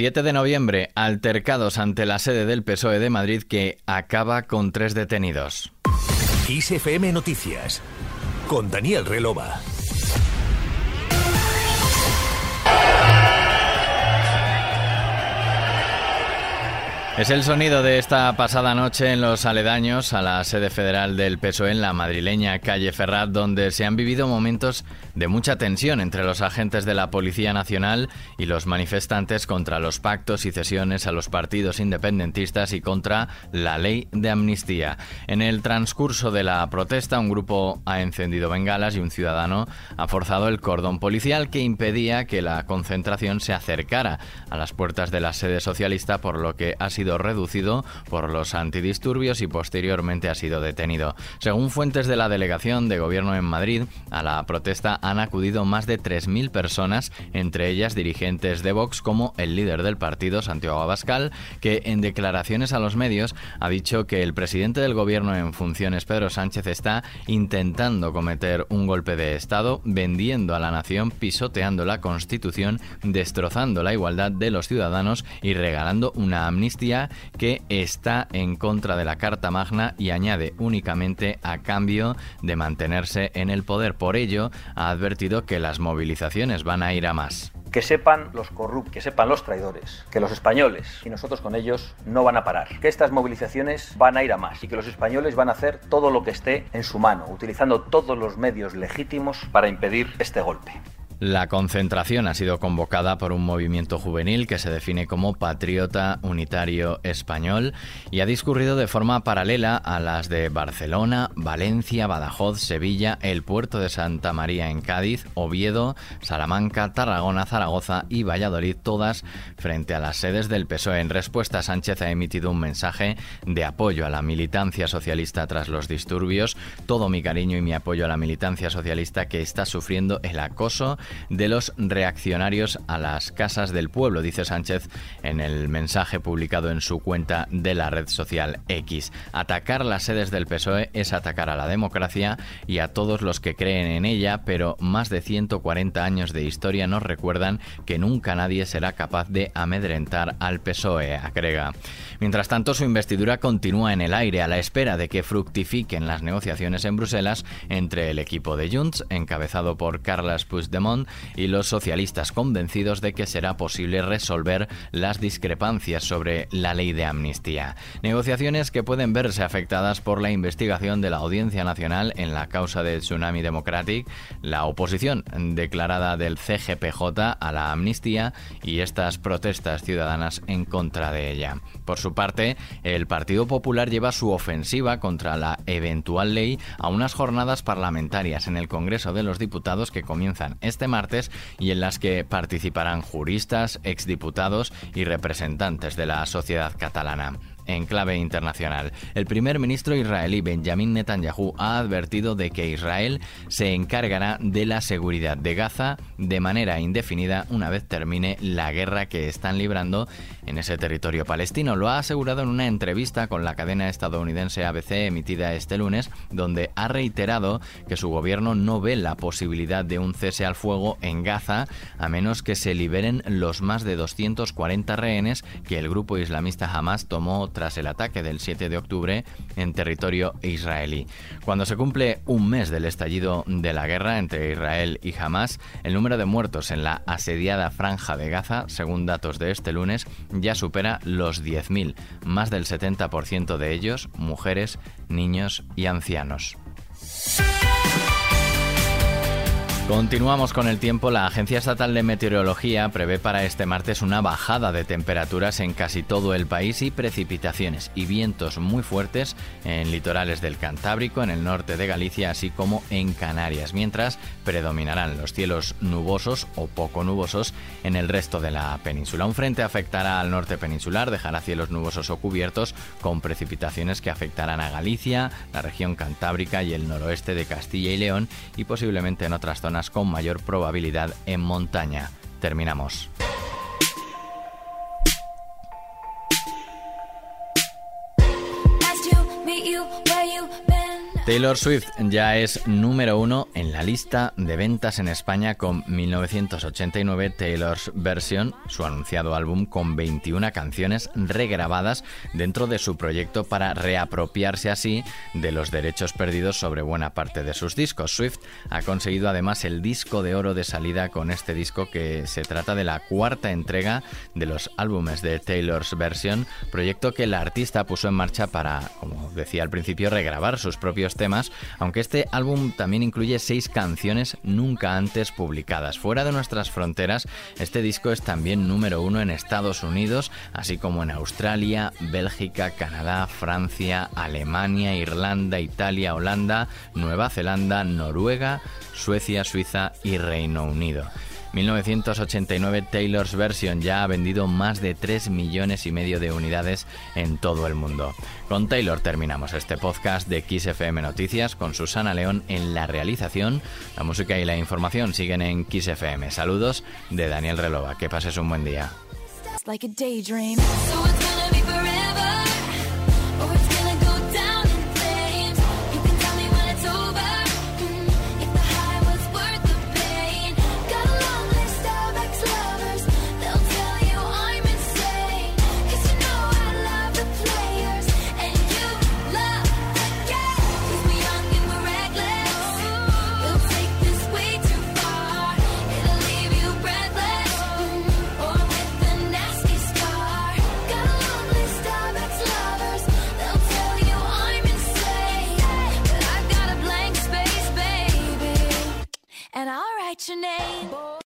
7 de noviembre, altercados ante la sede del PSOE de Madrid que acaba con tres detenidos. ISFM Noticias con Daniel Relova. Es el sonido de esta pasada noche en los aledaños a la sede federal del PSOE en la madrileña calle Ferrat, donde se han vivido momentos de mucha tensión entre los agentes de la Policía Nacional y los manifestantes contra los pactos y cesiones a los partidos independentistas y contra la ley de amnistía. En el transcurso de la protesta, un grupo ha encendido bengalas y un ciudadano ha forzado el cordón policial que impedía que la concentración se acercara a las puertas de la sede socialista, por lo que ha sido reducido por los antidisturbios y posteriormente ha sido detenido. Según fuentes de la delegación de gobierno en Madrid, a la protesta han acudido más de 3.000 personas, entre ellas dirigentes de Vox como el líder del partido, Santiago Abascal, que en declaraciones a los medios ha dicho que el presidente del gobierno en funciones, Pedro Sánchez, está intentando cometer un golpe de Estado, vendiendo a la nación, pisoteando la Constitución, destrozando la igualdad de los ciudadanos y regalando una amnistía que está en contra de la Carta Magna y añade únicamente a cambio de mantenerse en el poder. Por ello, ha advertido que las movilizaciones van a ir a más que sepan los corruptos, que sepan los traidores, que los españoles y nosotros con ellos no van a parar, que estas movilizaciones van a ir a más y que los españoles van a hacer todo lo que esté en su mano, utilizando todos los medios legítimos para impedir este golpe. La concentración ha sido convocada por un movimiento juvenil que se define como Patriota Unitario Español y ha discurrido de forma paralela a las de Barcelona, Valencia, Badajoz, Sevilla, el puerto de Santa María en Cádiz, Oviedo, Salamanca, Tarragona, Zaragoza y Valladolid, todas frente a las sedes del PSOE. En respuesta, Sánchez ha emitido un mensaje de apoyo a la militancia socialista tras los disturbios. Todo mi cariño y mi apoyo a la militancia socialista que está sufriendo el acoso de los reaccionarios a las casas del pueblo, dice Sánchez en el mensaje publicado en su cuenta de la red social X. Atacar las sedes del PSOE es atacar a la democracia y a todos los que creen en ella, pero más de 140 años de historia nos recuerdan que nunca nadie será capaz de amedrentar al PSOE, agrega. Mientras tanto, su investidura continúa en el aire a la espera de que fructifiquen las negociaciones en Bruselas entre el equipo de Junts, encabezado por Carles Puigdemont, y los socialistas convencidos de que será posible resolver las discrepancias sobre la ley de amnistía. Negociaciones que pueden verse afectadas por la investigación de la Audiencia Nacional en la causa del Tsunami Democratic, la oposición declarada del CGPJ a la amnistía y estas protestas ciudadanas en contra de ella. Por su parte, el Partido Popular lleva su ofensiva contra la eventual ley a unas jornadas parlamentarias en el Congreso de los Diputados que comienzan este martes y en las que participarán juristas, exdiputados y representantes de la sociedad catalana en clave internacional. El primer ministro israelí Benjamin Netanyahu ha advertido de que Israel se encargará de la seguridad de Gaza de manera indefinida una vez termine la guerra que están librando en ese territorio palestino. Lo ha asegurado en una entrevista con la cadena estadounidense ABC emitida este lunes, donde ha reiterado que su gobierno no ve la posibilidad de un cese al fuego en Gaza a menos que se liberen los más de 240 rehenes que el grupo islamista Hamas tomó tras el ataque del 7 de octubre en territorio israelí. Cuando se cumple un mes del estallido de la guerra entre Israel y Hamas, el número de muertos en la asediada franja de Gaza, según datos de este lunes, ya supera los 10.000, más del 70% de ellos mujeres, niños y ancianos. Continuamos con el tiempo. La Agencia Estatal de Meteorología prevé para este martes una bajada de temperaturas en casi todo el país y precipitaciones y vientos muy fuertes en litorales del Cantábrico, en el norte de Galicia, así como en Canarias, mientras predominarán los cielos nubosos o poco nubosos en el resto de la península. Un frente afectará al norte peninsular, dejará cielos nubosos o cubiertos con precipitaciones que afectarán a Galicia, la región cantábrica y el noroeste de Castilla y León y posiblemente en otras zonas con mayor probabilidad en montaña. Terminamos. Taylor Swift ya es número uno en la lista de ventas en España con 1989 Taylor's Version, su anunciado álbum con 21 canciones regrabadas dentro de su proyecto para reapropiarse así de los derechos perdidos sobre buena parte de sus discos. Swift ha conseguido además el disco de oro de salida con este disco que se trata de la cuarta entrega de los álbumes de Taylor's Version, proyecto que la artista puso en marcha para, como decía al principio, regrabar sus propios aunque este álbum también incluye seis canciones nunca antes publicadas. Fuera de nuestras fronteras, este disco es también número uno en Estados Unidos, así como en Australia, Bélgica, Canadá, Francia, Alemania, Irlanda, Italia, Holanda, Nueva Zelanda, Noruega, Suecia, Suiza y Reino Unido. 1989 Taylor's Version ya ha vendido más de 3 millones y medio de unidades en todo el mundo. Con Taylor terminamos este podcast de XFM Noticias con Susana León en la realización. La música y la información siguen en XFM. Saludos de Daniel Relova. Que pases un buen día.